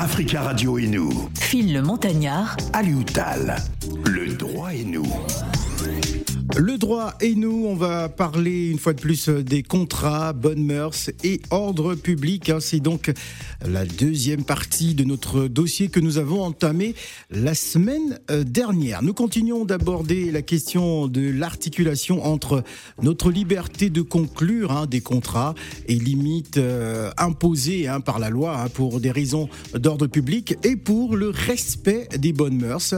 Africa Radio et nous. Phil le Montagnard. Alioutal. Le droit et nous. Le droit et nous, on va parler une fois de plus des contrats, bonnes mœurs et ordre public. Hein. C'est donc la deuxième partie de notre dossier que nous avons entamé la semaine euh, dernière. Nous continuons d'aborder la question de l'articulation entre notre liberté de conclure hein, des contrats et limites euh, imposées hein, par la loi pour des raisons d'ordre public et pour le respect des bonnes mœurs.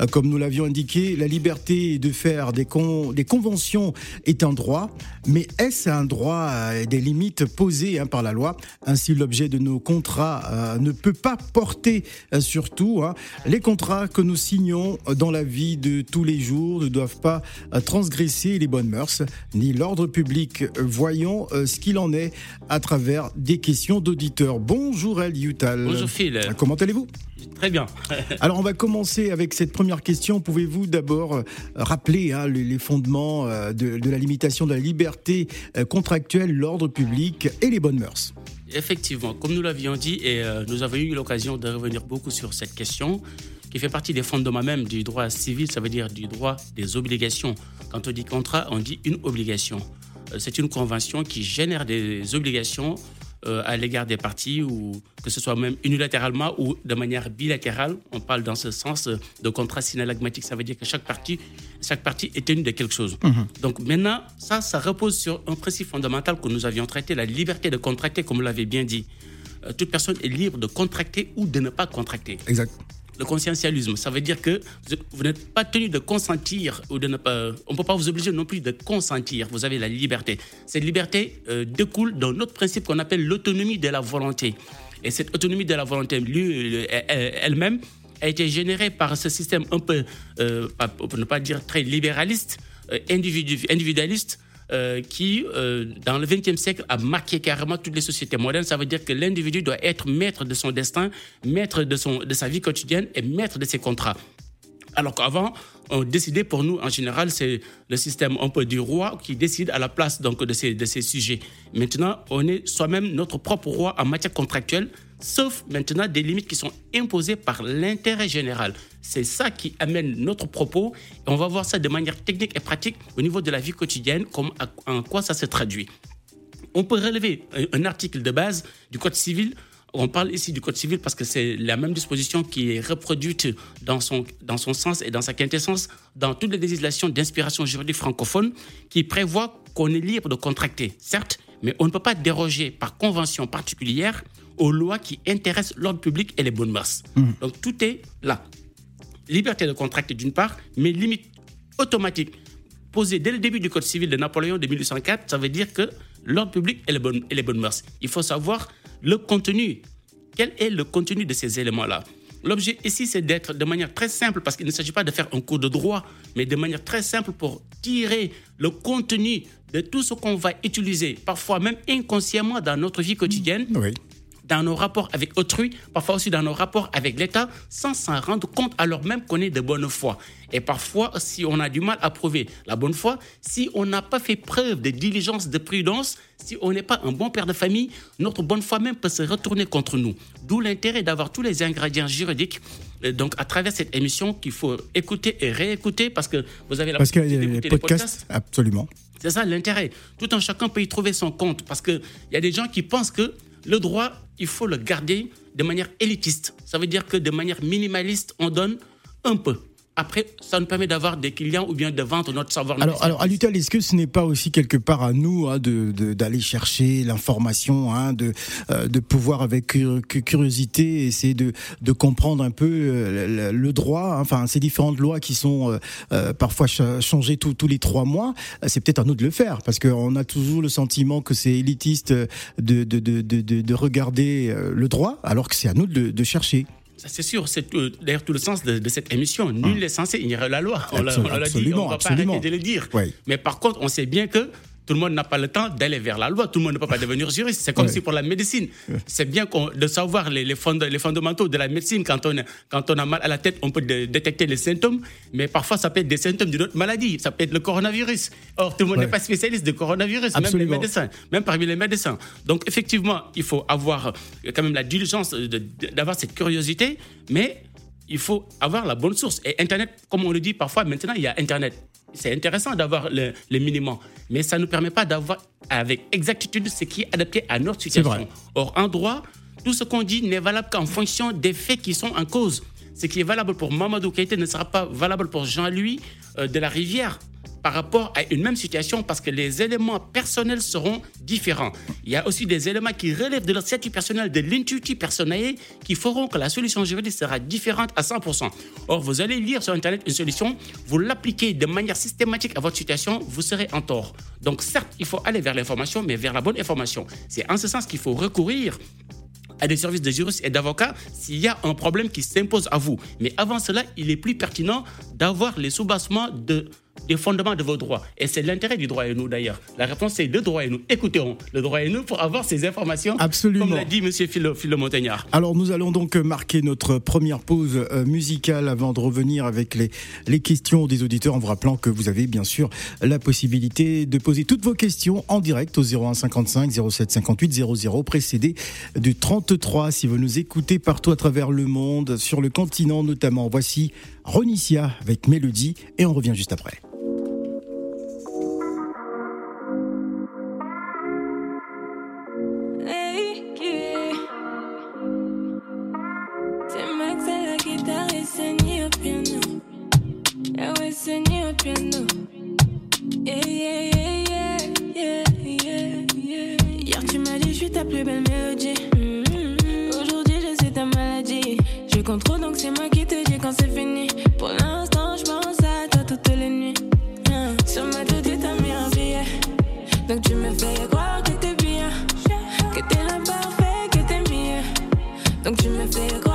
Euh, comme nous l'avions indiqué, la liberté de faire des comptes des conventions est un droit, mais est-ce un droit euh, des limites posées hein, par la loi? Ainsi, l'objet de nos contrats euh, ne peut pas porter euh, surtout hein, les contrats que nous signons dans la vie de tous les jours ne doivent pas transgresser les bonnes mœurs ni l'ordre public. Voyons ce qu'il en est à travers des questions d'auditeurs. Bonjour El Yutal. Bonjour Phil. Comment allez-vous? Très bien. Alors on va commencer avec cette première question. Pouvez-vous d'abord euh, rappeler hein, les, fondements euh, de, la limitation de la liberté euh, contractuelle, l'ordre public et les bonnes mœurs? Effectivement, comme nous l'avions dit, et nous avons eu l'occasion de revenir beaucoup sur cette question, qui fait partie des fondements même du droit civil, ça veut dire du droit des obligations. Quand on dit contrat, on dit une obligation. C'est une convention qui génère des obligations euh, à l'égard des parties, ou que ce soit même unilatéralement ou de manière bilatérale. On parle dans ce sens de contrat synalagmatique. Ça veut dire que chaque partie, chaque partie est tenue de quelque chose. Mhm. Donc maintenant, ça, ça repose sur un principe fondamental que nous avions traité, la liberté de contracter, comme vous l'avez bien dit. Euh, toute personne est libre de contracter ou de ne pas contracter. Exact le conscientialisme. Ça veut dire que vous n'êtes pas tenu de consentir ou de ne pas. On ne peut pas vous obliger non plus de consentir. Vous avez la liberté. Cette liberté euh, découle d'un autre principe qu'on appelle l'autonomie de la volonté. Et cette autonomie de la volonté euh, elle-même a été générée par ce système un peu, euh, pour ne pas dire très libéraliste, individualiste, euh, qui, euh, dans le XXe siècle, a marqué carrément toutes les sociétés modernes. Ça veut dire que l'individu doit être maître de son destin, maître de, son, de sa vie quotidienne et maître de ses contrats. Alors qu'avant, on décidait pour nous, en général, c'est le système un peu du roi qui décide à la place donc, de, ces, de ces sujets. Maintenant, on est soi-même notre propre roi en matière contractuelle sauf maintenant des limites qui sont imposées par l'intérêt général. C'est ça qui amène notre propos. Et on va voir ça de manière technique et pratique au niveau de la vie quotidienne, comme en quoi ça se traduit. On peut relever un article de base du Code civil on parle ici du Code civil parce que c'est la même disposition qui est reproduite dans son, dans son sens et dans sa quintessence dans toutes les législations d'inspiration juridique francophone qui prévoit qu'on est libre de contracter, certes, mais on ne peut pas déroger par convention particulière aux lois qui intéressent l'ordre public et les bonnes mœurs. Mmh. Donc tout est là. Liberté de contracter d'une part, mais limite automatique posée dès le début du Code civil de Napoléon de 1804, ça veut dire que l'ordre public et les, bonnes, et les bonnes mœurs. Il faut savoir le contenu. Quel est le contenu de ces éléments-là? L'objet ici, c'est d'être de manière très simple, parce qu'il ne s'agit pas de faire un cours de droit, mais de manière très simple pour tirer le contenu de tout ce qu'on va utiliser, parfois même inconsciemment dans notre vie quotidienne, oui dans nos rapports avec autrui, parfois aussi dans nos rapports avec l'État, sans s'en rendre compte alors même qu'on est de bonne foi. Et parfois, si on a du mal à prouver la bonne foi, si on n'a pas fait preuve de diligence, de prudence, si on n'est pas un bon père de famille, notre bonne foi même peut se retourner contre nous. D'où l'intérêt d'avoir tous les ingrédients juridiques. Donc, à travers cette émission qu'il faut écouter et réécouter parce que vous avez la parce possibilité d'écouter les podcasts. Absolument. C'est ça l'intérêt. Tout un chacun peut y trouver son compte parce qu'il y a des gens qui pensent que le droit, il faut le garder de manière élitiste. Ça veut dire que de manière minimaliste, on donne un peu. Après, ça nous permet d'avoir des clients ou bien de vendre notre savoir. Alors, alors à Lutel, est-ce que ce n'est pas aussi quelque part à nous hein, d'aller chercher l'information, hein, de, euh, de pouvoir avec curiosité essayer de, de comprendre un peu euh, le, droit, hein, enfin ces différentes lois qui sont euh, parfois changées tous les trois mois, c'est peut-être à nous de le faire parce qu'on a toujours le sentiment que c'est élitiste de, de, de, de, regarder le droit alors que c'est à nous de chercher. C'est sûr, c'est euh, d'ailleurs tout le sens de, cette émission. Nul n'est censé ignorer la loi. On l'a dit, on ne va pas arrêter de le dire. Mais par contre, on sait bien que tout le monde n'a pas le temps d'aller vers la loi. Tout le monde ne peut pas devenir juriste. C'est comme si pour la médecine, c'est bien de savoir les, les, les, fondamentaux de la médecine. Quand on, quand on a mal à la tête, on peut détecter les symptômes, mais parfois ça peut être des symptômes d'une autre maladie. Ça peut être le coronavirus. Or, tout le monde n'est pas spécialiste de coronavirus, même les médecins, même parmi les médecins. Donc, effectivement, il faut avoir quand même la diligence d'avoir cette curiosité, mais il faut avoir la bonne source. Et Internet, comme on le dit parfois, maintenant, il y a Internet. C'est intéressant d'avoir le minimum, mais ça ne nous permet pas d'avoir avec exactitude ce qui est adapté à notre situation. Or, en droit, tout ce qu'on dit n'est valable qu'en fonction des faits qui sont en cause. Ce qui est valable pour Mamadou Keïté ne sera pas valable pour Jean-Louis euh, de la Rivière par rapport à une même situation parce que les éléments personnels seront différents. Il y a aussi des éléments qui relèvent de leur statut personnel, de l'intuitif personnel, qui feront que la solution juridique sera différente à 100%. Or, vous allez lire sur Internet une solution, vous l'appliquez de manière systématique à votre situation, vous serez en tort. Donc, certes, il faut aller vers l'information, mais vers la bonne information. C'est en ce sens qu'il faut recourir à des services de juristes et d'avocats s'il y a un problème qui s'impose à vous. Mais avant cela, il est plus pertinent d'avoir les soubassements de des fondements de vos droits. Et c'est l'intérêt du droit et nous d'ailleurs. La réponse c'est le droit et nous. Écoutons le droit et nous pour avoir ces informations. Absolument. Comme l'a dit M. Philo, Philo Montagnard. Alors nous allons donc marquer notre première pause euh, musicale avant de revenir avec les, les questions des auditeurs en vous rappelant que vous avez bien sûr la possibilité de poser toutes vos questions en direct au 01 55 07 58 00 précédé du 33 si vous nous écoutez partout à travers le monde, sur le continent notamment. Voici Ronicia avec Mélodie et on revient juste après. Hier tu m'as dit je suis ta plus belle mélodie. Aujourd'hui je suis ta maladie. Je contrôle donc c'est moi qui te dis quand c'est fini. Pour l'instant je pense à toi toutes les nuits. Sur ma tête t'as mis un. Donc tu me fais croire que t'es bien. Que t'es l'imparfait, que t'es mieux. Donc tu me fais croire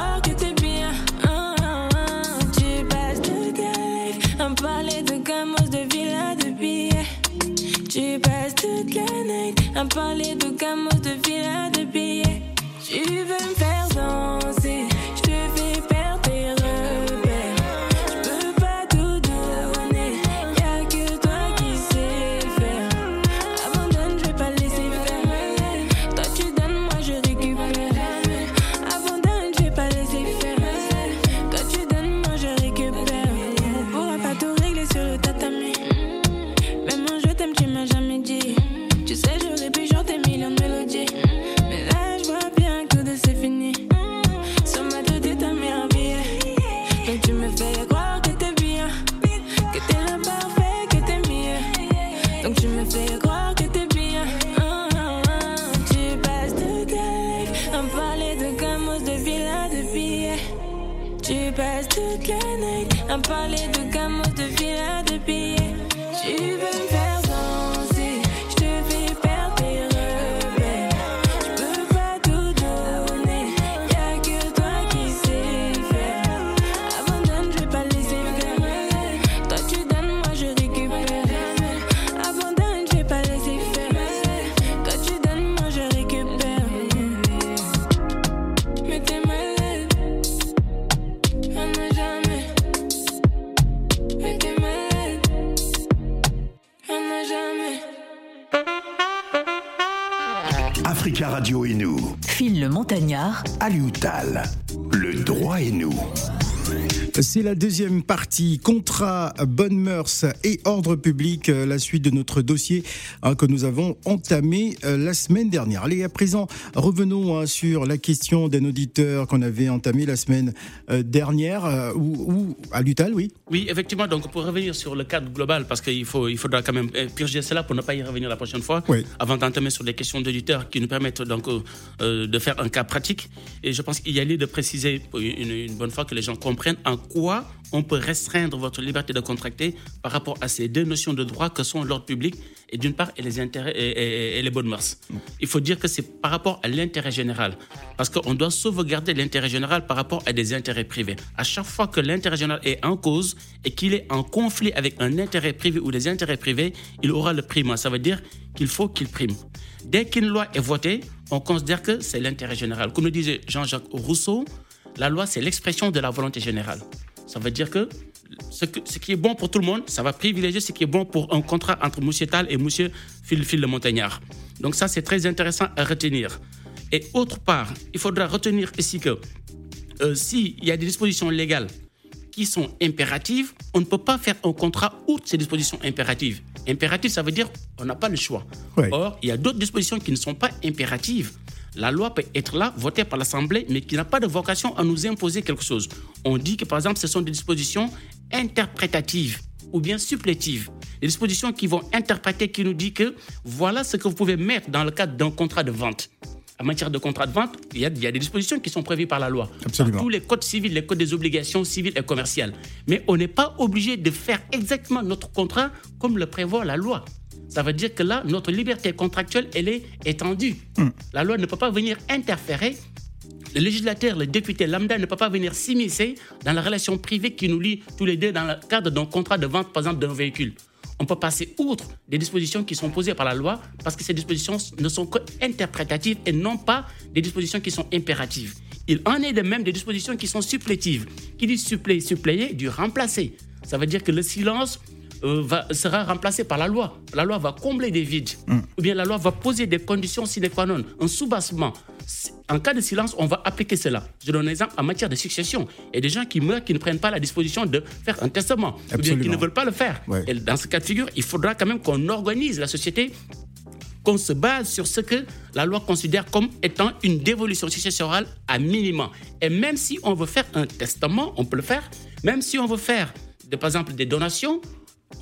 à parler de gamos, de villas, de billets. Montagnard, Alioutal, le droit et nous. C'est la deuxième partie, contrat, bonnes mœurs et ordre public, euh, la suite de notre dossier hein, que nous avons entamé euh, la semaine dernière. Allez, à présent, revenons hein, sur la question d'un auditeur qu'on avait entamé la semaine euh, dernière, euh, ou, ou à l'UTAL, oui Oui, effectivement, donc pour revenir sur le cadre global, parce qu'il faut, il faudra quand même purger cela pour ne pas y revenir la prochaine fois, Oui. avant d'entamer sur des questions d'auditeurs qui nous permettent donc de faire un cas pratique. Et je pense qu'il y a lieu de préciser une, une bonne fois que les gens comprennent en quoi on peut restreindre votre liberté de contracter par rapport à ces deux notions de droit que sont l'ordre public et d'une part et les intérêts et, les bonnes mœurs. Il faut dire que c'est par rapport à l'intérêt général, parce qu'on doit sauvegarder l'intérêt général par rapport à des intérêts privés. À chaque fois que l'intérêt général est en cause et qu'il est en conflit avec un intérêt privé ou des intérêts privés, il aura le prime. Ça veut dire qu'il faut qu'il prime. Dès qu'une loi est votée, on considère que c'est l'intérêt général. Comme le disait Jean-Jacques Rousseau, la loi, c'est l'expression de la volonté générale. Ça veut dire que ce, qui est bon pour tout le monde, ça va privilégier ce qui est bon pour un contrat entre M. Tal et M. Phil, Phil le Montagnard. Donc ça, c'est très intéressant à retenir. Et autre part, il faudra retenir ici que euh, s'il y a des dispositions légales qui sont impératives, on ne peut pas faire un contrat outre ces dispositions impératives. Impératif, ça veut dire on n'a pas le choix. Or, il y a d'autres dispositions qui ne sont pas impératives. La loi peut être là, votée par l'Assemblée, mais qui n'a pas de vocation à nous imposer quelque chose. On dit que, par exemple, ce sont des dispositions interprétatives ou bien supplétives. Des dispositions qui vont interpréter, qui nous disent que voilà ce que vous pouvez mettre dans le cadre d'un contrat de vente. En matière de contrat de vente, il y, a, des dispositions qui sont prévues par la loi. Absolument. tous les codes civils, les codes des obligations civiles et commerciales. Mais on n'est pas obligé de faire exactement notre contrat comme le prévoit la loi. Ça veut dire que là, notre liberté contractuelle, elle est étendue. Hmm. La loi ne peut pas venir interférer. Le législateur, le député lambda ne peut pas venir s'immiscer dans la relation privée qui nous lie tous les deux dans le cadre d'un contrat de vente, par exemple, d'un véhicule. On peut passer outre des dispositions qui sont posées par la loi parce que ces dispositions ne sont qu'interprétatives et non pas des dispositions qui sont impératives. Il en est de même des dispositions qui sont supplétives. Qui dit suppléer, suppléer, du remplacer. Ça veut dire que le silence euh, va, sera remplacé par la loi. La loi va combler des vides. Hmm. Ou bien la loi va poser des conditions sine qua non, un soubassement. En cas de silence, on va appliquer cela. Je donne un exemple en matière de succession. Il y a des gens qui meurent qui ne prennent pas la disposition de faire un testament. Ou bien qui ne veulent pas le faire. Et dans ce cas de figure, il faudra quand même qu'on organise la société qu'on se base sur ce que la loi considère comme étant une dévolution successorale à minimum. Et même si on veut faire un testament, on peut le faire. Même si on veut faire, de, par exemple, des donations,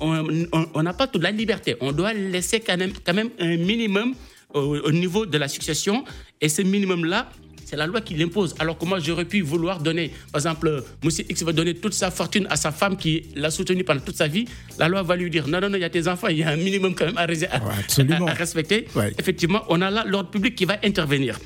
on n'a pas toute la liberté. On doit laisser quand même, quand même un minimum au, niveau de la succession. Et ce minimum-là, c'est la loi qui l'impose. Alors que moi, j'aurais pu vouloir donner, par exemple, M. X va donner toute sa fortune à sa femme qui l'a soutenu pendant toute sa vie. La loi va lui dire non, non, non, il y a tes enfants, il y a un minimum quand même à, à, à respecter. Effectivement, on a là l'ordre public qui va intervenir.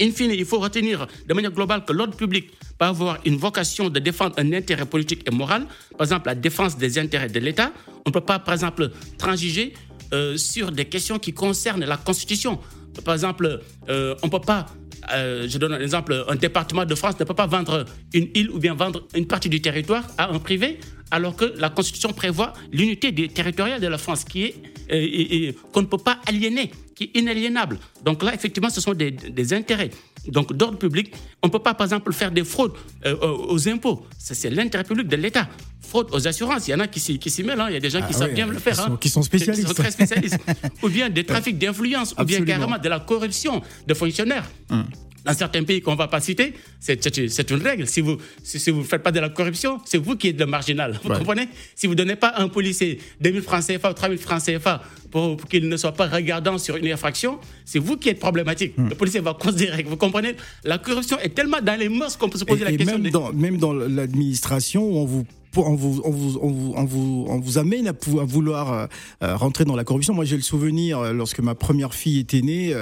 In fine, il faut retenir de manière globale que l'ordre public peut avoir une vocation de défendre un intérêt politique et moral, par exemple la défense des intérêts de l'État. On ne peut pas, par exemple, transiger euh, sur des questions qui concernent la Constitution. Par exemple, euh, on ne peut pas, euh, je donne un exemple, un département de France ne peut pas vendre une île ou bien vendre une partie du territoire à un privé, alors que la Constitution prévoit l'unité territoriale de la France qui est qu'on ne peut pas aliéner qui est inaliénable. Donc là, effectivement, ce sont des, des intérêts. Donc d'ordre public, on ne peut pas, par exemple, faire des fraudes euh, aux impôts. C'est l'intérêt public de l'État. Fraude aux assurances, il y en a qui s'y mêlent. Hein. Il y a des gens qui ah savent bien le faire. Hein. Qui sont spécialistes. Qui sont très spécialistes. ou bien des trafics d'influence, ou bien carrément de la corruption de fonctionnaires. Hum dans certains pays qu'on ne va pas citer, c'est une règle. Si vous ne si, vous faites pas de la corruption, c'est vous qui êtes le marginal. Vous comprenez? Si vous ne donnez pas à un policier 2000 francs CFA ou 3000 francs CFA pour, qu'il ne soit pas regardant sur une infraction, c'est vous qui êtes problématique. Hmm. Le policier va considérer que vous comprenez, la corruption est tellement dans les mœurs qu'on peut se poser la question. Même, dans, même dans l'administration, on vous on vous, on vous, on vous, on vous, amène à, à vouloir euh, euh, rentrer dans la corruption. Moi, j'ai le souvenir, euh, lorsque ma première fille était née,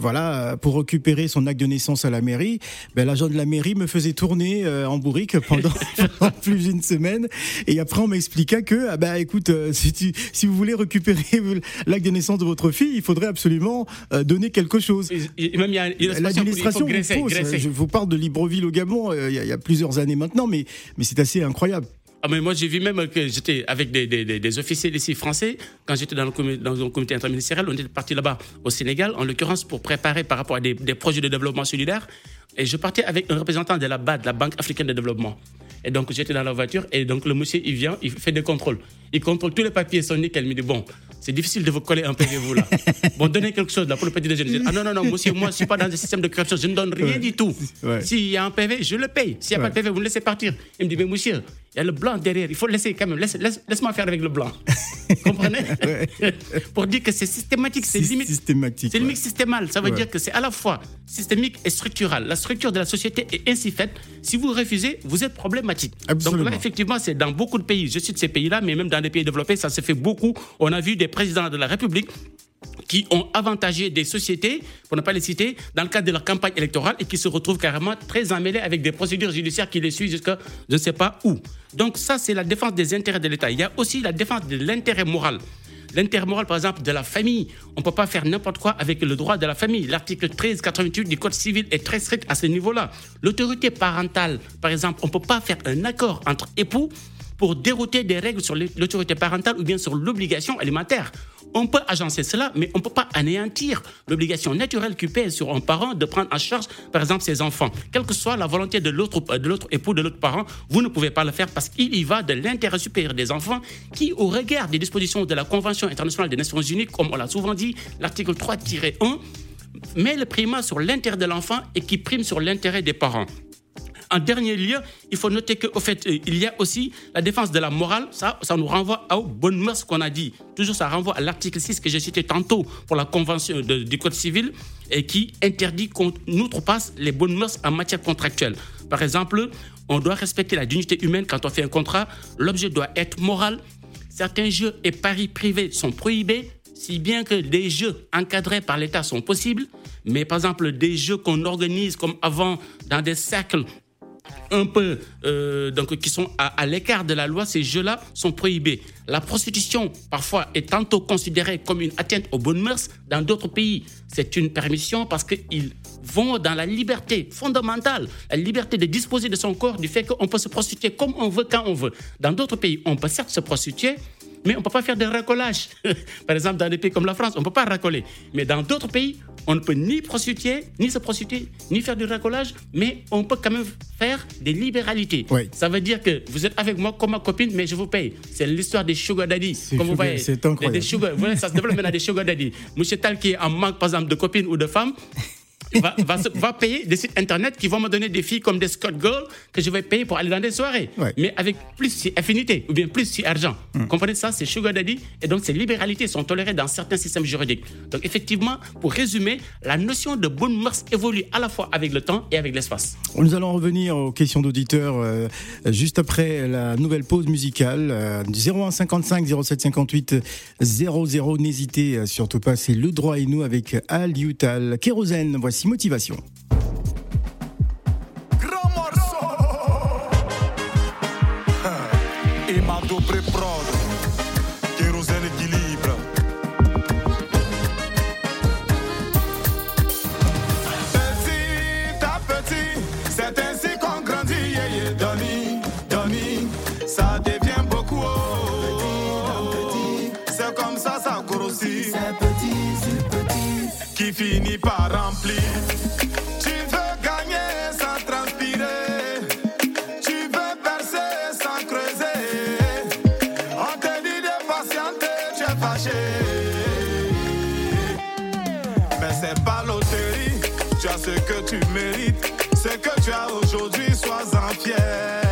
voilà, pour récupérer son acte de naissance à la mairie, ben, l'agent de la mairie me faisait tourner en bourrique pendant, plus d'une semaine. Et après, on m'expliqua que, ah bah, écoute, si, tu, si vous voulez récupérer l'acte de naissance de votre fille, il faudrait absolument donner quelque chose. L'administration Je vous parle de Libreville au Gabon, il y, a, il y a plusieurs années maintenant, mais, mais c'est assez incroyable. Ah, mais moi, j'ai vu même que j'étais avec des, des, des, officiers ici français. Quand j'étais dans, dans, un comité interministériel, on était parti là-bas au Sénégal, en l'occurrence pour préparer par rapport à des, projets de développement solidaire. Et je partais avec un représentant de la BAD, la Banque africaine de développement. Et donc, j'étais dans la voiture et donc le monsieur, il vient, il fait des contrôles. Il contrôle tous les papiers, son nickel. Il me dit Bon, c'est difficile de vous coller un PV, vous là. Bon, donnez quelque chose là pour le petit déjeuner. Ah non, non, non, monsieur, moi, je ne suis pas dans un système de corruption, je ne donne rien du tout. S'il y a un PV, je le paye. S'il n'y a pas de PV, vous me laissez partir. Il me dit Mais monsieur, il y a le blanc derrière. Il faut laisser quand même. Laisse, laisse, laisse-moi faire avec le blanc. Comprenez? Pour dire que c'est systématique, c'est limite. systématique, C'est limite systémal. Ça veut dire que c'est à la fois systémique et structural. La structure de la société est ainsi faite. Si vous refusez, vous êtes problématique. Absolument. Donc là, effectivement, c'est dans beaucoup de pays. Je cite ces pays-là, mais même dans des pays développés, ça se fait beaucoup. On a vu des présidents de la République qui ont avantagé des sociétés, pour ne pas les citer, dans le cadre de leur campagne électorale et qui se retrouvent carrément très emmêlés avec des procédures judiciaires qui les suivent jusqu'à je ne sais pas où. Donc ça, c'est la défense des intérêts de l'État. Il y a aussi la défense de l'intérêt moral. L'intérêt moral, par exemple, de la famille. On ne peut pas faire n'importe quoi avec le droit de la famille. L'article 1388 du Code civil est très strict à ce niveau-là. L'autorité parentale, par exemple, on ne peut pas faire un accord entre époux pour dérouter des règles sur l'autorité parentale ou bien sur l'obligation alimentaire. On peut agencer cela, mais on ne peut pas anéantir l'obligation naturelle qui pèse sur un parent de prendre en charge, par exemple, ses enfants. Quelle que soit la volonté de l'autre de l'autre époux, de l'autre parent, vous ne pouvez pas le faire parce qu'il y va de l'intérêt supérieur des enfants qui, au regard des dispositions de la Convention internationale des Nations Unies, comme on l'a souvent dit, l'article 3-1, met le primat sur l'intérêt de l'enfant et qui prime sur l'intérêt des parents. En dernier lieu, il faut noter qu'au fait, euh, il y a aussi la défense de la morale. Ça, ça nous renvoie aux bonnes mœurs qu'on a dit. Toujours, ça renvoie à l'article 6 que j'ai cité tantôt pour la Convention du Code civil et qui interdit qu'on outrepasse les bonnes mœurs en matière contractuelle. Par exemple, on doit respecter la dignité humaine quand on fait un contrat. L'objet doit être moral. Certains jeux et paris privés sont prohibés, si bien que des jeux encadrés par l'État sont possibles. Mais par exemple, des jeux qu'on organise comme avant dans des cercles un peu euh, donc qui sont à, à l'écart de la loi, ces jeux-là sont prohibés. La prostitution, parfois, est tantôt considérée comme une atteinte aux bonnes mœurs. Dans d'autres pays, c'est une permission parce qu'ils vont dans la liberté fondamentale, la liberté de disposer de son corps, du fait qu'on peut se prostituer comme on veut, quand on veut. Dans d'autres pays, on peut certes se prostituer, mais on ne peut pas faire de racolage. Par exemple, dans des pays comme la France, on ne peut pas racoler. Mais dans d'autres pays, on ne peut ni prostituer, ni se prostituer, ni faire du racolage, mais on peut quand même faire des libéralités. Oui. Ça veut dire que vous êtes avec moi comme ma copine, mais je vous paye. C'est l'histoire des sugar daddy. Comme vous voyez, c'est des- incroyable. Des sugar, voilà, ça se développe maintenant des sugar daddy. Monsieur Tal qui est en manque, par exemple, de copines ou de femmes, va, va, payer des sites internet qui vont me donner des filles comme des Scott Girls que je vais payer pour aller dans des soirées. Ouais. Mais avec plus si affinité ou bien plus si argent. Vous comprenez ça? C'est Sugar Daddy. Et donc, ces libéralités sont tolérées dans certains systèmes juridiques. Donc, effectivement, pour résumer, la notion de bonne mœurs évolue à la fois avec le temps et avec l'espace. Nous allons revenir aux questions d'auditeurs euh, juste après la nouvelle pause musicale. Euh, 01 55 07 58 00. N'hésitez euh, surtout pas, c'est le droit et nous avec Al Yutal. Kérosène, voici motivation. Finit par remplir tu veux gagner sans transpirer. Tu veux percer sans creuser. On te dit de patienter, tu es fâché. Mais c'est pas loterie. Tu as ce que tu mérites. Ce que tu as aujourd'hui, sois-en fier.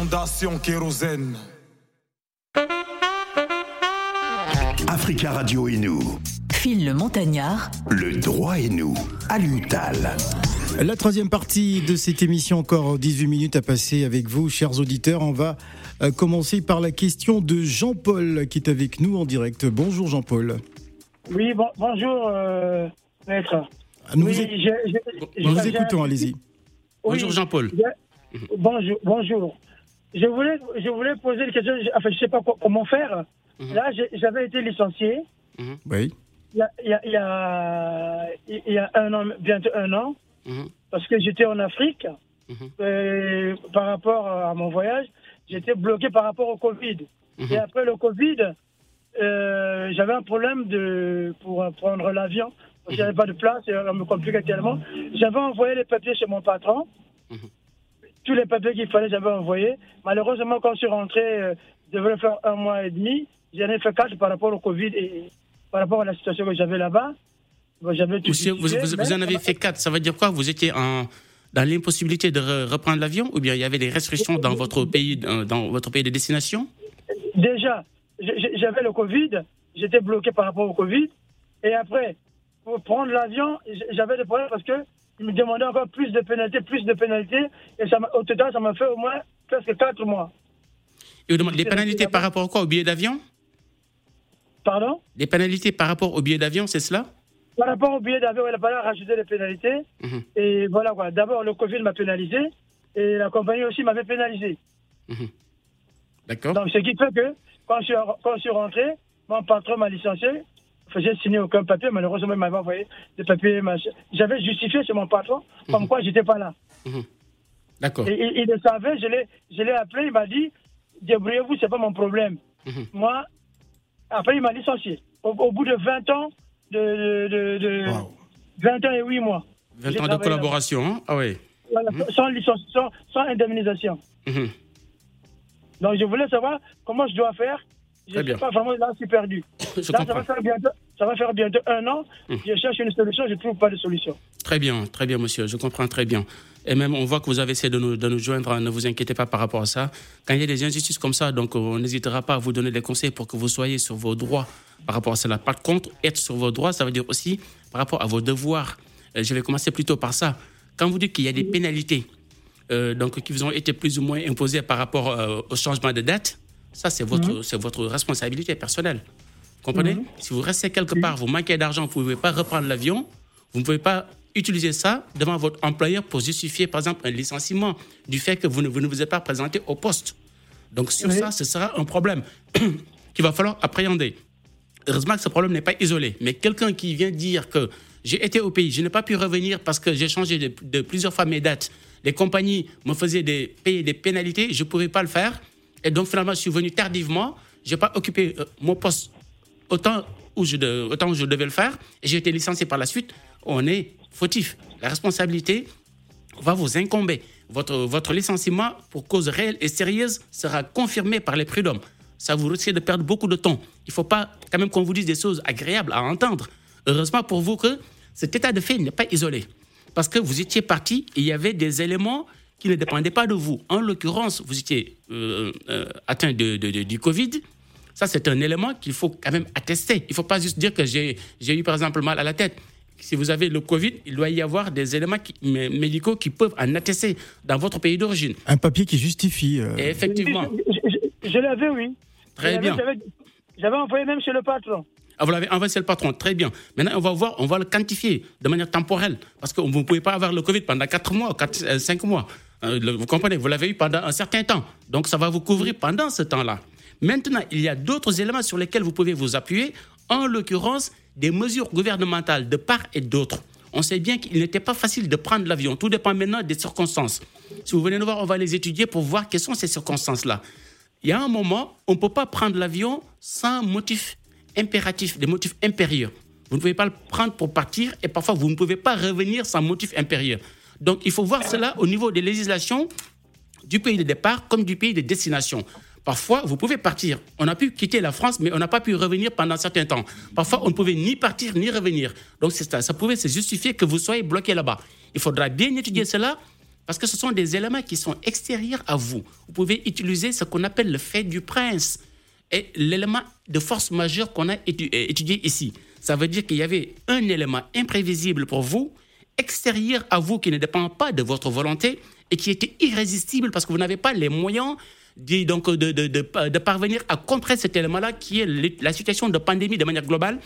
Fondation Kérosène. Africa Radio et nous. Phil le Montagnard, Le droit et nous. À. La troisième partie de cette émission, encore 18 minutes à passer avec vous, chers auditeurs. On va euh, commencer par la question de Jean-Paul qui est avec nous en direct. Bonjour Jean-Paul. Oui, bon, bonjour, euh, maître. Ah, Nous, oui, vous, éc- je- je- nous vous écoutons, allez-y. Oui, Bonjour Jean-Paul. Bonjour, bonjour. Je voulais, je voulais poser une question. je- Enfin, je sais pas quoi- comment faire. Mhm. Là, j'avais été licencié Oui. il y a, il y a, il y a, il y a un an, bientôt un an, Mhm. parce que j'étais en Afrique. Mhm. Et par rapport à mon voyage, j'étais bloqué par rapport au Covid. Et après le Covid, euh, j'avais un problème de, pour prendre l'avion. Parce qu'il n'y avait pas de place et on me compliquait tellement. J'avais envoyé les papiers chez mon patron. Tous les papiers qu'il fallait, j'avais envoyé. Malheureusement, quand je suis rentré, euh, je devrais faire un mois et demi. J'en ai fait quatre par rapport au Covid et par rapport à la situation que j'avais là-bas. Bon, j'avais tout Monsieur, vous, en avez fait quatre. Ça veut dire quoi? Vous étiez en, dans l'impossibilité de re- reprendre l'avion ou bien il y avait des restrictions dans votre pays, dans, dans votre pays de destination? Déjà, j'avais le Covid, j'étais bloqué par rapport au Covid. Et après, pour prendre l'avion, j'avais des problèmes parce que ils me demandaient encore plus de pénalités, plus de pénalités. Et ça au total, ça m'a fait au moins presque quatre mois. Et vous demandez des pénalités par rapport à quoi? Au billet d'avion? Pardon? Des pénalités par rapport au billet d'avion, c'est cela? Par rapport au billet d'avion, il a fallu rajouter les pénalités. Mhm. Et voilà quoi. D'abord, le Covid m'a pénalisé. Et la compagnie aussi m'avait pénalisé. D'accord Donc, ce qui fait que quand je suis, quand je suis rentré, mon patron m'a licencié. J'ai signé aucun papier. Malheureusement, il m'avait envoyé des papiers. J'avais justifié chez mon patron comme quoi j'étais pas là. D'accord. Et il, le savait. Je l'ai, appelé. Il m'a dit débrouillez-vous, c'est pas mon problème. Mhm. Moi, après, il m'a licencié. Au, au bout de 20 ans, de, de, de- de- Wow. 20 ans et 8 mois. 20 J'ai ans de collaboration, hein Ah oui. Voilà, sans, licence, sans, sans indemnisation. Mhm. Donc, je voulais savoir comment je dois faire. Je Très ne bien. sais pas vraiment, là, je suis perdu. Je Là, ça va, faire bientôt, ça va faire bientôt un an. Je cherche une solution, je ne trouve pas de solution. Très bien, très bien, monsieur. Je comprends très bien. Et même, on voit que vous avez essayé de nous, de nous joindre. Ne vous inquiétez pas par rapport à ça. Quand il y a des injustices comme ça, donc on n'hésitera pas à vous donner des conseils pour que vous soyez sur vos droits par rapport à cela. Par contre, être sur vos droits, ça veut dire aussi par rapport à vos devoirs. Euh, je vais commencer plutôt par ça. Quand vous dites qu'il y a des pénalités euh, donc, qui vous ont été plus ou moins imposées par rapport euh, au changement de date, ça, c'est votre, c'est votre responsabilité personnelle. Comprenez Si vous restez quelque part, vous manquez d'argent, vous ne pouvez pas reprendre l'avion, vous ne pouvez pas utiliser ça devant votre employeur pour justifier, par exemple, un licenciement du fait que vous ne vous, ne vous êtes pas présenté au poste. Donc, sur Oui. ça, ce sera un problème qu'il va falloir appréhender. Heureusement que ce problème n'est pas isolé. Mais quelqu'un qui vient dire que j'ai été au pays, je n'ai pas pu revenir parce que j'ai changé de, de plusieurs fois mes dates. Les compagnies me faisaient des, payer des pénalités, je ne pouvais pas le faire. Et donc finalement, je suis venu tardivement. Je n'ai pas occupé euh, mon poste autant où, je autant où je devais le faire. Et j'ai été licencié par la suite. On est fautif. La responsabilité va vous incomber. votre, votre licenciement pour cause réelle et sérieuse sera confirmé par les prud'hommes. Ça vous risquez de perdre beaucoup de temps. Il ne faut pas quand même qu'on vous dise des choses agréables à entendre. Heureusement pour vous que cet état de fait n'est pas isolé. Parce que vous étiez parti il y avait des éléments qui ne dépendaient pas de vous. En l'occurrence, vous étiez euh, euh, atteint de, de- de- du Covid. Ça, c'est un élément qu'il faut quand même attester. Il ne faut pas juste dire que j'ai j'ai eu, par exemple, mal à la tête. Si vous avez le Covid, il doit y avoir des éléments qui- médicaux qui peuvent en attester dans votre pays d'origine. Un papier qui justifie. euh, Et effectivement, Je, je- je l'avais, oui. Très bien. j'avais- J'avais envoyé même chez le patron. Ah, vous l'avez envoyé chez le patron, très bien. Maintenant, on va voir, on va le quantifier de manière temporelle. Parce que vous ne pouvez pas avoir le Covid pendant 4 mois, 4, 5 mois. Euh, vous comprenez, vous l'avez eu pendant un certain temps. Donc, ça va vous couvrir pendant ce temps-là. Maintenant, il y a d'autres éléments sur lesquels vous pouvez vous appuyer, en l'occurrence, des mesures gouvernementales de part et d'autre. On sait bien qu'il n'était pas facile de prendre l'avion. Tout dépend maintenant des circonstances. Si vous venez nous voir, on va les étudier pour voir quelles sont ces circonstances-là. Il y a un moment, on ne peut pas prendre l'avion sans motif impératif, des motifs impérieux. Vous ne pouvez pas le prendre pour partir et parfois vous ne pouvez pas revenir sans motif impérieux. Donc il faut voir cela au niveau des législations du pays de départ comme du pays de destination. Parfois, vous pouvez partir. On a pu quitter la France, mais on n'a pas pu revenir pendant un certain temps. Parfois, on ne pouvait ni partir ni revenir. Donc, ça. Ça pouvait se justifier que vous soyez bloqué là-bas. Il faudra bien étudier cela parce que ce sont des éléments qui sont extérieurs à vous. Vous pouvez utiliser ce qu'on appelle le fait du prince et l'élément de force majeure qu'on a euh, étudié ici. Ça veut dire qu'il y avait un élément imprévisible pour vous, extérieur à vous, qui ne dépend pas de votre volonté et qui était irrésistible parce que vous n'avez pas les moyens de, donc, de, de- de- parvenir à contrer cet élément-là qui est la situation de pandémie de manière globale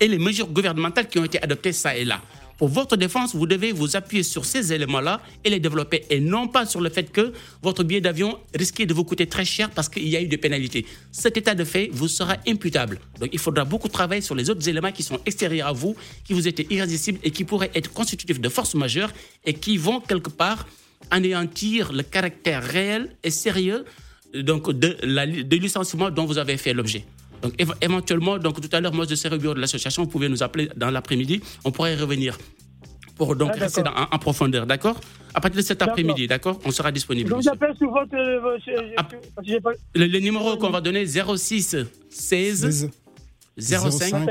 et les mesures gouvernementales qui ont été adoptées ça et là. Pour votre défense, vous devez vous appuyer sur ces éléments-là et les développer, et non pas sur le fait que votre billet d'avion risquait de vous coûter très cher parce qu'il y a eu des pénalités. Cet état de fait vous sera imputable. Donc il faudra beaucoup travailler sur les autres éléments qui sont extérieurs à vous, qui vous étaient irrésistibles et qui pourraient être constitutifs de force majeure et qui vont quelque part anéantir le caractère réel et sérieux donc de licenciement dont vous avez fait l'objet. Donc éve- éventuellement, donc tout à l'heure, moi je serai au bureau de l'association, vous pouvez nous appeler dans l'après-midi, on pourrait y revenir pour donc Ah, rester dans- d'accord. en, en profondeur, d'accord? À partir de cet après-midi, d'accord? On sera disponible. Donc j'appelle sur votre. euh, votre- Ah. pas- Le, le numéro qu'on va donner 06 16 05. 05.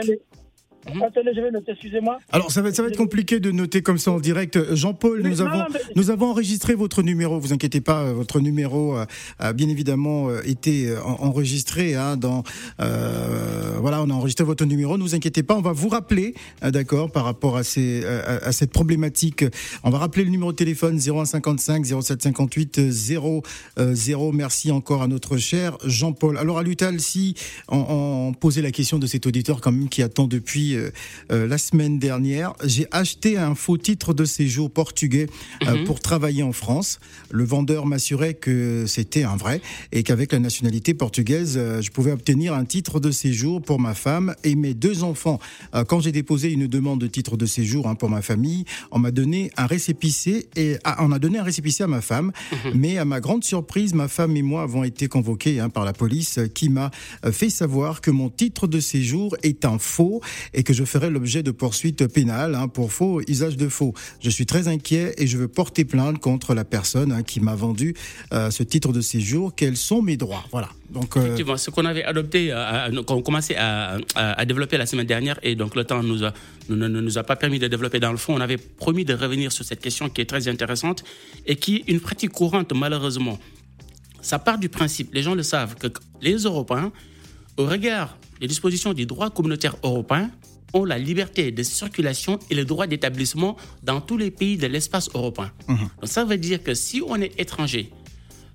Mhm. attendez, je vais noter, excusez-moi. Alors ça va, ça va être compliqué de noter comme ça en direct. Jean-Paul, Mais nous non, avons, non, mais- nous avons enregistré votre numéro. Vous inquiétez pas, euh, votre numéro a, a bien évidemment euh, été euh, en- enregistré. Hein, dans, euh, voilà, on a enregistré votre numéro. Ne vous inquiétez pas, on va vous rappeler, euh, d'accord, par rapport à, ces, euh, à, à cette problématique. On va rappeler le numéro de téléphone 0155 0758 0 0. Merci encore à notre cher Jean-Paul. Alors à Lutal, si on, on posait la question de cet auditeur quand même qui attend depuis euh, euh, la semaine dernière, j'ai acheté un faux titre de séjour portugais euh, pour travailler en France. Le vendeur m'assurait que c'était un vrai et qu'avec la nationalité portugaise, je pouvais obtenir un titre de séjour pour ma femme et mes deux enfants. Quand j'ai déposé une demande de titre de séjour hein, pour ma famille, on m'a donné un récépissé et ah, on a donné un récépissé à ma femme, mais à ma grande surprise, ma femme et moi avons été convoqués hein, par la police qui m'a fait savoir que mon titre de séjour est un faux et que je ferai l'objet de poursuites pénales hein, pour faux usage de faux. Je suis très inquiet et je veux porter plainte contre la personne hein, qui m'a vendu euh, ce titre de séjour. Quels sont mes droits? Voilà. Donc euh, Effectivement, ce qu'on avait adopté, euh, qu'on commençait à, développer la semaine dernière, et donc le temps nous ne ne nous a pas permis de développer dans le fond. On avait promis de revenir sur cette question qui est très intéressante et qui est une pratique courante, malheureusement. Ça part du principe, les gens le savent, que les Européens, au regard des dispositions du droit communautaire européen, ont la liberté de circulation et le droit d'établissement dans tous les pays de l'espace européen. Donc ça veut dire que si on est étranger,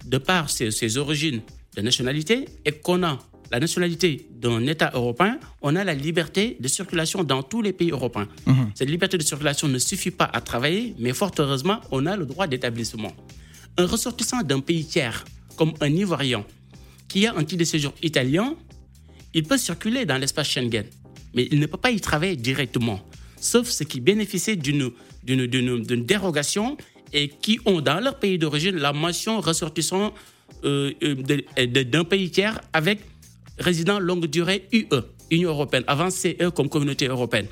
de par ses, ses origines de nationalité et qu'on a la nationalité d'un État européen, on a la liberté de circulation dans tous les pays européens. Cette liberté de circulation ne suffit pas à travailler, mais fort heureusement, on a le droit d'établissement. Un ressortissant d'un pays tiers, comme un Ivoirien, qui a un titre de séjour italien, il peut circuler dans l'espace Schengen, mais il ne peut pas y travailler directement, sauf ceux qui bénéficient d'une dérogation et qui ont dans leur pays d'origine la mention ressortissant euh, euh, de- d'un pays tiers avec résident longue durée UE, Union européenne, avant CE comme communauté européenne.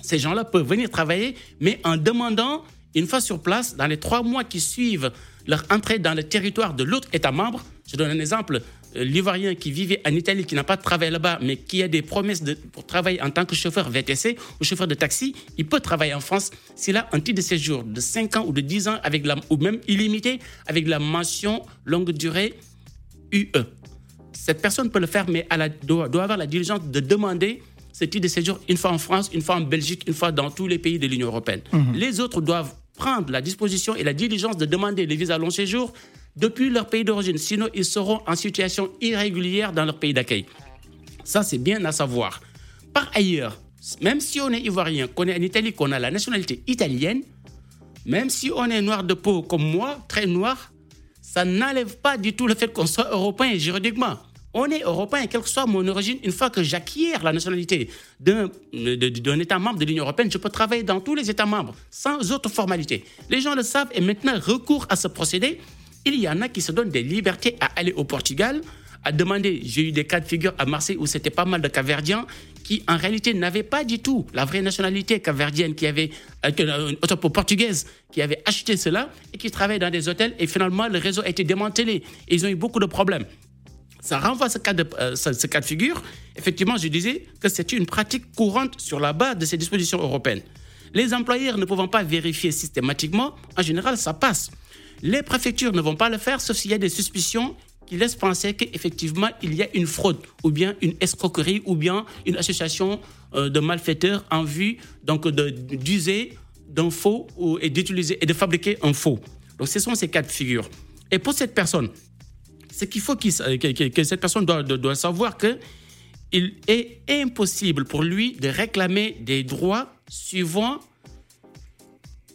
Ces gens-là peuvent venir travailler, mais en demandant Une fois sur place, dans les trois mois qui suivent leur entrée dans le territoire de l'autre État membre, je donne un exemple, euh, l'Ivoirien qui vivait en Italie, qui n'a pas de travail là-bas, mais qui a des promesses de, pour travailler en tant que chauffeur VTC ou chauffeur de taxi, il peut travailler en France s'il a un titre de séjour de 5 ans ou de 10 ans, avec la, ou même illimité, avec la mention longue durée UE. Cette personne peut le faire, mais elle a- doit, doit avoir la diligence de demander ce titre de séjour une fois en France, une fois en Belgique, une fois dans tous les pays de l'Union européenne. Les autres doivent prendre la disposition et la diligence de demander les visas long séjour depuis leur pays d'origine. Sinon, ils seront en situation irrégulière dans leur pays d'accueil. Ça, c'est bien à savoir. Par ailleurs, même si on est ivoirien, qu'on est en Italie, qu'on a la nationalité italienne, même si on est noir de peau comme moi, très noir, ça n'enlève pas du tout le fait qu'on soit européen juridiquement. On est européen, quelle que soit mon origine, une fois que j'acquiers la nationalité d'un État membre de l'Union européenne, je peux travailler dans tous les États membres sans autre formalité. Les gens le savent et maintenant recours à ce procédé. Il y en a qui se donnent des libertés à aller au Portugal, à demander. J'ai eu des cas de figure à Marseille où c'était pas mal de Caverdiens qui, en réalité, n'avaient pas du tout la vraie nationalité caverdienne, qui avait, euh, euh, portugaise, qui avait acheté cela et qui travaillaient dans des hôtels. Et finalement, le réseau a été démantelé. Ils ont eu beaucoup de problèmes. Ça renvoie à ce cas de, euh, ce, cas de figure. Effectivement, je disais que c'est une pratique courante sur la base de ces dispositions européennes. Les employeurs ne pouvant pas vérifier systématiquement, en général, ça passe. Les préfectures ne vont pas le faire, sauf s'il y a des suspicions qui laissent penser qu'effectivement, il y a une fraude, ou bien une escroquerie, ou bien une association euh, de malfaiteurs en vue donc d'user d'un faux ou, et d'utiliser et de fabriquer un faux. Donc, ce sont ces cas de figure. Et pour cette personne, ce qu'il faut sa- que, que- que cette personne doit, doit- doit savoir que il est impossible pour lui de réclamer des droits suivant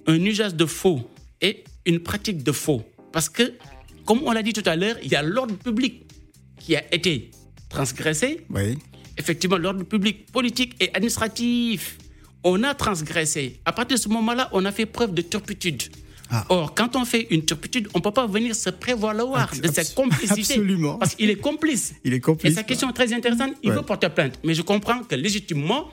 un usage de faux et une pratique de faux. Parce que, comme on l'a dit tout à l'heure, il y a l'ordre public qui a été transgressé. Oui. Effectivement, l'ordre public, politique et administratif, on a transgressé. À partir de ce moment-là, on a fait preuve de turpitude. Ah. Or, quand on fait une turpitude, on ne peut pas venir se prévaloir de Abs- cette complicité. absolument. Parce qu'il est complice. Il est complice. Et sa question est très intéressante. Il Ouais. veut porter plainte. Mais je comprends que légitimement,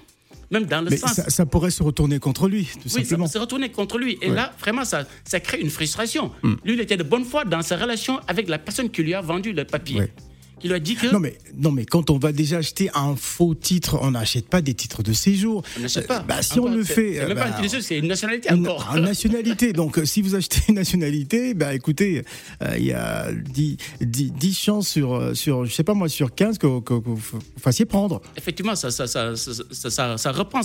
même dans le Mais sens. ça, ça pourrait se retourner contre lui, tout Oui, ça simplement. peut se retourner contre lui. Et Ouais. Hmm. là, vraiment, ça, ça crée une frustration. Lui, il était de bonne foi dans sa relation avec la personne qui lui a vendu le papier. Ouais. Qui lui a dit que. Non mais, non mais quand on va déjà acheter un faux titre, on n'achète pas des titres de séjour. on n'achète pas. Euh, bah, si Encore, on le fait, C'est euh, pas bah, une utilisation, c'est une nationalité une, encore. une nationalité. Donc, euh, si vous achetez une nationalité, bah, écoutez, euh, il y a 10, 10, 10 chances sur, euh, sur, je sais pas moi, sur 15 que, que- que vous fassiez prendre. Effectivement, ça, ça, ça, ça, ça- ça- reprend.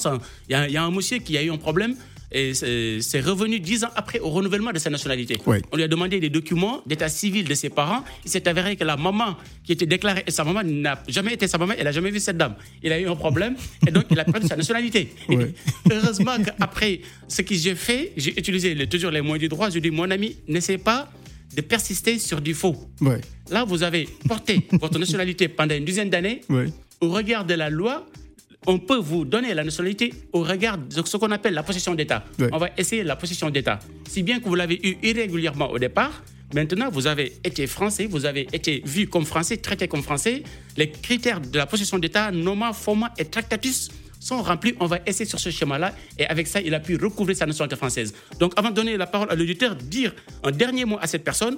Il y, y a un monsieur qui a eu un problème et c'est revenu dix ans après au renouvellement de sa nationalité. Oui. On lui a demandé des documents d'état civil de ses parents. Il s'est avéré que la maman qui était déclarée et sa maman n'a jamais été sa maman, elle n'a jamais vu cette dame. Il a eu un problème et donc il a perdu sa nationalité. Oui. Heureusement qu'après ce que j'ai fait, j'ai utilisé le- toujours les moyens du droit. Je dis, mon ami, n'essaie pas de persister sur du faux. Là, vous avez porté votre nationalité pendant une dizaine d'années au regard de la loi, on peut vous donner la nationalité au regard de ce qu'on appelle la possession d'État. On va essayer la possession d'État. Si bien que vous l'avez eu irrégulièrement au départ, maintenant vous avez été français, vous avez été vu comme français, traité comme français. Les critères de la possession d'État, norma, format et tractatus sont remplis. On va essayer sur ce schéma-là et avec ça, il a pu recouvrir sa nationalité française. Donc avant de donner la parole à l'auditeur, dire un dernier mot à cette personne,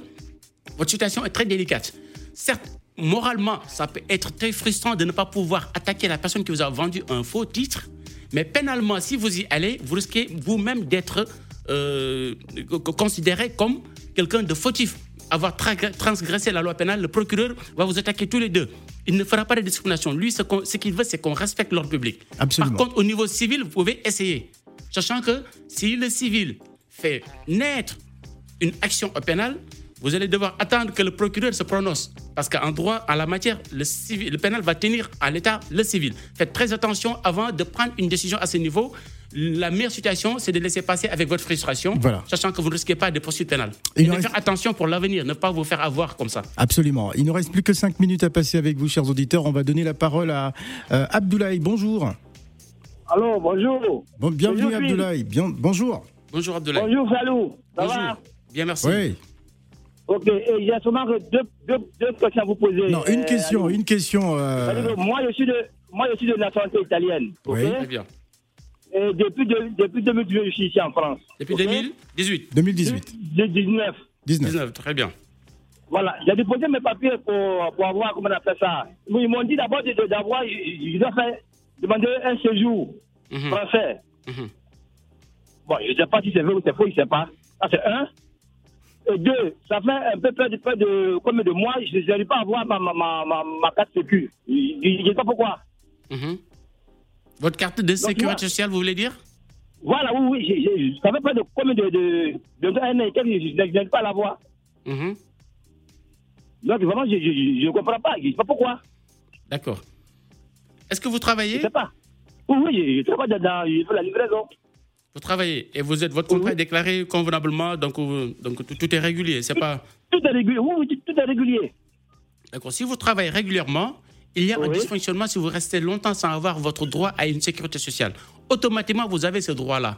votre situation est très délicate. Certes, moralement, ça peut être très frustrant de ne pas pouvoir attaquer la personne qui vous a vendu un faux titre, mais pénalement, si vous y allez, vous risquez vous-même d'être euh, co- considéré comme quelqu'un de fautif. Avoir tra- transgressé la loi pénale, le procureur va vous attaquer tous les deux. Il ne fera pas de discrimination. Lui, ce qu'il veut, c'est qu'on respecte l'ordre public. Absolument. Par contre, au niveau civil, vous pouvez essayer. Sachant que si le civil fait naître une action pénale, vous allez devoir attendre que le procureur se prononce. Parce qu'en droit, en la matière, le, civil, le pénal va tenir à l'État le civil. Faites très attention avant de prendre une décision à ce niveau. La meilleure situation, c'est de laisser passer avec votre frustration, Voilà. sachant que vous ne risquez pas de poursuites pénales. Et de faire attention pour l'avenir, ne pas vous faire avoir comme ça. Absolument. Il ne reste plus que 5 minutes à passer avec vous, chers auditeurs. On va donner la parole à euh, Abdoulaye. Bonjour. Allô, bonjour. Bon, bienvenue, Bonjour. Abdoulaye. Bien, bonjour. Bonjour Abdoulaye. Bonjour, Salou. Ça Bonjour. va Bien, merci. Oui. Ok, et il y a seulement deux, deux, deux questions à vous poser. Non, une Euh, question, une question. euh, Moi, je suis de, moi, je suis de nationalité italienne. Oui. Très bien. Et depuis, de- depuis 2018, je suis ici en France. Depuis Ok 2018 2018. De 19. 19. 19, très bien. Voilà, j'ai déposé mes papiers pour, pour avoir, comment on appelle ça. Ils m'ont dit d'abord d'avoir, ils ont fait demander un séjour Mhm. français. Mhm. Bon, je ne sais pas si c'est vrai ou c'est faux, je ne sais pas. Ça, c'est un. Et deux, ça fait un peu près de, près de combien de mois, je n'arrive pas à avoir ma, ma, ma, ma, carte sécu. Je je ne sais pas pourquoi. Mhm. Votre carte de sécurité sociale, vous voulez dire? Voilà, oui, oui, ça fait près de combien de, de, de, de un an et quelques, je je n'arrive pas à l'avoir. Mhm. Donc, vraiment, je je- je ne comprends pas. Je ne sais pas pourquoi. D'accord. Est-ce que vous Je travaillez? Ne sais pas. Oui, oui, je, je travaille dans, dans je la livraison. Vous travaillez et vous êtes votre contrat est déclaré convenablement, donc, euh, donc tout, tout est régulier. C'est pas Tout est régulier. Oui, oui, tout est régulier. d'accord. Si vous travaillez régulièrement, il y a un dysfonctionnement si vous restez longtemps sans avoir votre droit à une sécurité sociale. Automatiquement, vous avez ce droit-là.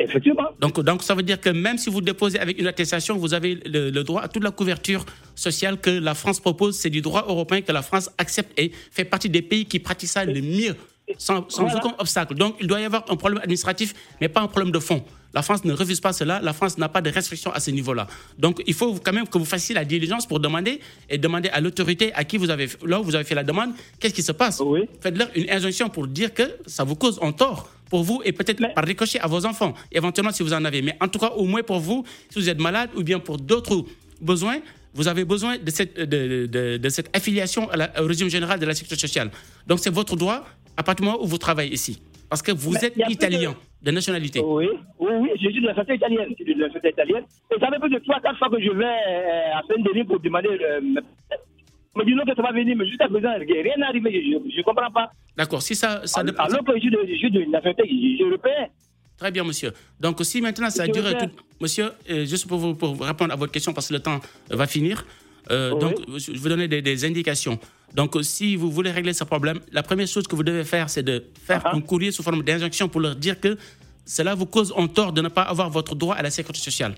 Effectivement. Donc, donc, ça veut dire que même si vous déposez avec une attestation, vous avez le, le droit à toute la couverture sociale que la France propose. C'est du droit européen que la France accepte et fait partie des pays qui pratiquent ça le mieux, sans, sans Voilà. aucun obstacle. Donc, il doit y avoir un problème administratif, mais pas un problème de fond. La France ne refuse pas cela. La France n'a pas de restrictions à ce niveau-là. Donc, il faut quand même que vous fassiez la diligence pour demander et demander à l'autorité à qui vous avez, là où vous avez fait la demande, qu'est-ce qui se passe? Oui. Faites-leur une injonction pour dire que ça vous cause un tort pour vous et peut-être Mais- par ricochet à vos enfants, éventuellement si vous en avez. Mais en tout cas, au moins pour vous, si vous êtes malade ou bien pour d'autres besoins, vous avez besoin de cette, de, de- de cette affiliation à la- au régime général de la sécurité sociale. Donc c'est votre droit à partir du moment où vous travaillez ici. Parce que vous Mais êtes italien de nationalité. Oui, oui, oui, je suis de la société italienne. Je suis de la société italienne. Et ça fait plus de 3-4 fois que je vais euh, à Saint-Denis pour demander. Euh, me dit non que ça va venir, mais jusqu'à présent, rien n'est arrivé. Je ne comprends pas. D'accord. Si ça, ça dépend- Alors que je suis de, je suis de la société européenne. Très bien, monsieur. Donc, si maintenant ça dure tout. Monsieur, euh, juste pour vous, pour répondre à votre question, parce que le temps va finir. euh, Oui. Donc, je vais vous donner des, des indications. Donc, si vous voulez régler ce problème, la première chose que vous devez faire, c'est de faire ah. un courrier sous forme d'injonction pour leur dire que cela vous cause un tort de ne pas avoir votre droit à la sécurité sociale.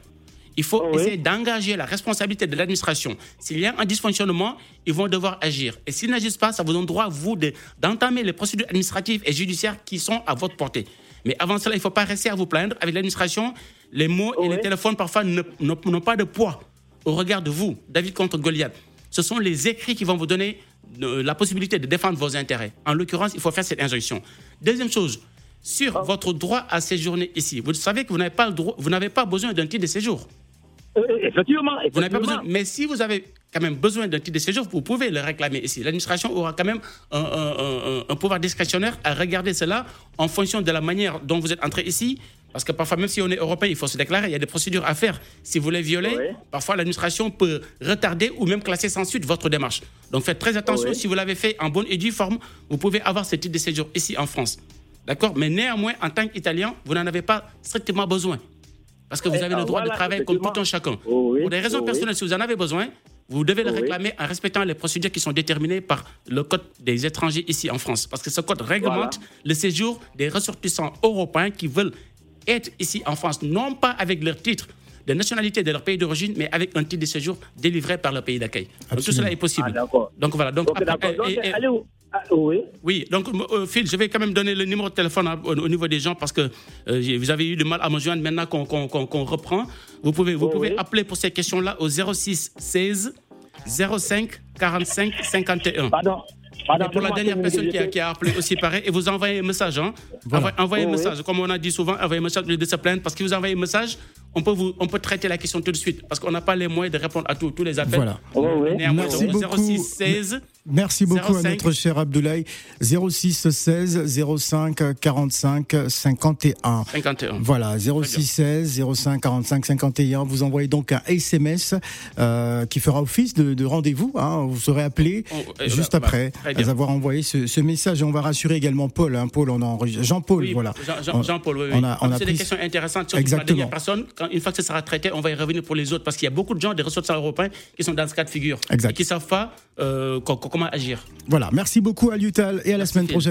Il faut Oui. essayer d'engager la responsabilité de l'administration. S'il y a un dysfonctionnement, ils vont devoir agir. Et s'ils n'agissent pas, ça vous donne droit, vous, de- d'entamer les procédures administratives et judiciaires qui sont à votre portée. Mais avant cela, il ne faut pas rester à vous plaindre. Avec l'administration, les mots et Oui. les téléphones parfois n'ont pas de poids au regard de vous, David contre Goliath. Ce sont les écrits qui vont vous donner la possibilité de défendre vos intérêts. En l'occurrence, il faut faire cette injonction. Deuxième chose, sur votre droit à séjourner ici, vous savez que vous n'avez pas, le droit- vous n'avez pas besoin d'un titre de séjour. Euh, effectivement, Vous n'avez pas besoin. effectivement. Mais si vous avez quand même besoin d'un titre de séjour, vous pouvez le réclamer ici. L'administration aura quand même un, un- un- un pouvoir discrétionnaire à regarder cela en fonction de la manière dont vous êtes entré ici. Parce que parfois, même si on est européen, il faut se déclarer. Il y a des procédures à faire. Si vous les violez, Oui. parfois l'administration peut retarder ou même classer sans suite votre démarche. Donc faites très attention. Oui. Si vous l'avez fait en bonne et due forme, vous pouvez avoir ce titre de séjour ici en France. D'accord? Mais néanmoins, en tant qu'Italien, vous n'en avez pas strictement besoin. Parce que vous Eh, avez le ah, droit de travailler comme tout un chacun. Oh oui, Pour des raisons oh personnelles, si vous en avez besoin, vous devez le Oui. réclamer en respectant les procédures qui sont déterminées par le Code des étrangers ici en France. Parce que ce code réglemente le séjour des ressortissants européens qui veulent être ici en France, non pas avec leur titre de nationalité de leur pays d'origine, mais avec un titre de séjour délivré par le pays d'accueil. Donc tout cela est possible. Ah, d'accord. Donc voilà. Donc, Ok, après- d'accord. Donc, et- et- allez où Ah, Oui. oui, donc euh, Phil, je vais quand même donner le numéro de téléphone à- au, au niveau des gens parce que euh, vous avez eu du mal à me joindre maintenant qu'on qu'on- qu'on- qu'on reprend. Vous pouvez, vous Oui, pouvez oui. appeler pour ces questions-là au 06 16 05 45 51. Pardon. Pour la dernière personne qui a, qui a appelé aussi pareil, et vous envoyez un message. Hein. Voilà. Envoyez, envoyez un oui. message. Comme on a dit souvent, envoyez un message au lieu de se plaindre parce que vous envoyez un message, on peut, vous, on peut traiter la question tout de suite parce qu'on n'a pas les moyens de répondre à tous tous les appels. Voilà. Oui, oui. Néanmoins, Merci donc, beaucoup. 06 16 Merci beaucoup à 05. notre cher Abdoulaye. 06 16 05 45 51. 51. Voilà, 06 16 05 45 51. Vous envoyez donc un SMS euh, qui fera office de, de rendez-vous. hein. Vous serez appelé Oh, euh, juste voilà, après très bien. avoir envoyé ce, ce message. Et on va rassurer également Paul. Hein. Paul, on a enregistré- Jean-Paul, Oui, voilà. Jean- Jean- Jean-Paul, oui, oui. on a- on a c'est pris- des questions intéressantes. Exactement. pour la dernière personne. Quand, une fois que ce sera traité, on va y revenir pour les autres parce qu'il y a beaucoup de gens, des ressortissants européens, qui sont dans ce cas de figure Exact. et qui ne savent pas euh, comment agir. Voilà, merci beaucoup à Lutal et à la semaine prochaine.